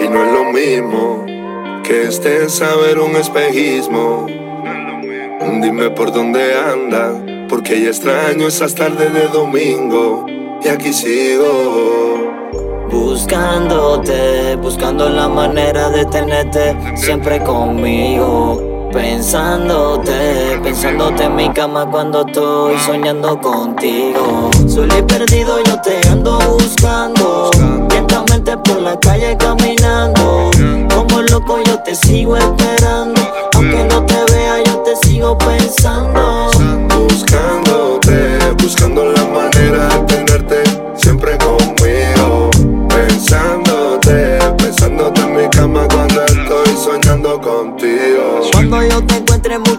Y no es lo mismo que estés a ver un espejismo. Dime por dónde anda, porque ya extraño esas tardes de domingo. Y aquí sigo. Buscándote, buscando la manera de tenerte siempre conmigo, pensándote en mi cama cuando estoy soñando contigo. Solo y perdido yo te ando buscando.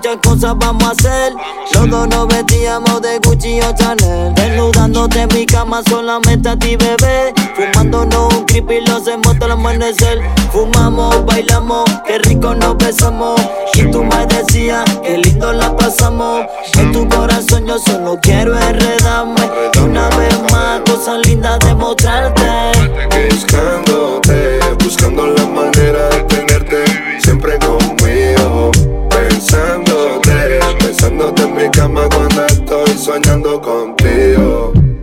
Muchas cosas vamos a hacer. Dos nos vestíamos de Gucci o Chanel. Desnudándote en mi cama solamente a ti, bebé. Fumándonos un creepy y lo hacemos hasta el amanecer. Fumamos, bailamos, qué rico nos besamos. Y tú me decías, qué lindo la pasamos. En tu corazón yo solo quiero enredarme. Y una vez más, cosas lindas de mostrarte. Buscándote, buscando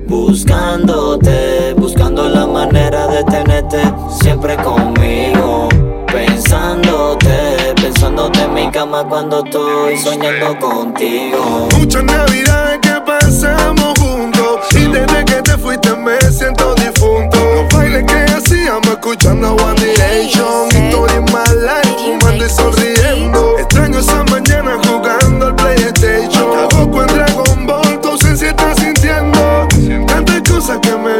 Buscándote, buscando la manera de tenerte siempre conmigo. Pensándote, pensándote en mi cama cuando estoy soñando contigo. Muchas navidades que pasamos juntos y desde que te fuiste me siento difunto. Los bailes que hacíamos escuchando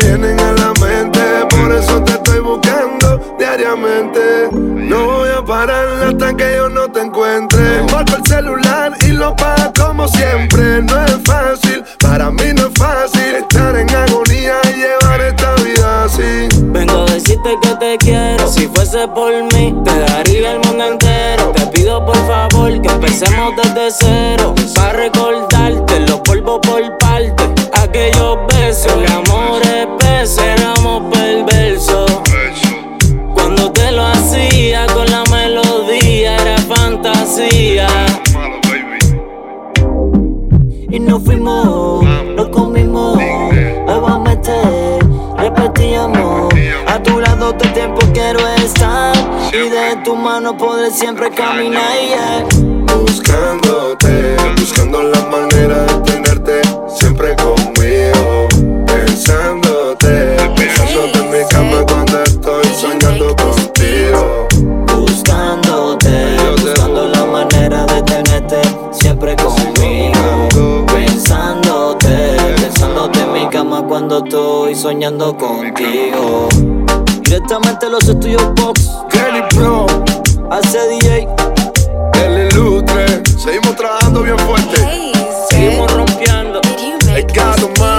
vienen a la mente, por eso te estoy buscando diariamente. No voy a parar hasta que yo no te encuentre. Marco el celular y lo pago como siempre. No es fácil, para mí no es fácil estar en agonía y llevar esta vida así. Vengo a decirte que te quiero. Si fuese por mí, te daría el mundo entero. Te pido por favor que empecemos desde cero. Para recordarte los polvos por parte. Pesos, éramos perversos. Cuando te lo hacía con la melodía, era fantasía. Y nos fuimos, nos comimos, nuevamente repetíamos. A tu lado todo el tiempo quiero estar y de tu mano poder siempre caminar. yeah. Buscándote, buscando la manera cuando estoy soñando contigo. Directamente los estudios Box, Kelly Pro, hace DJ, el ilustre, seguimos trabajando bien fuerte. seguimos rompiendo. El gato malo,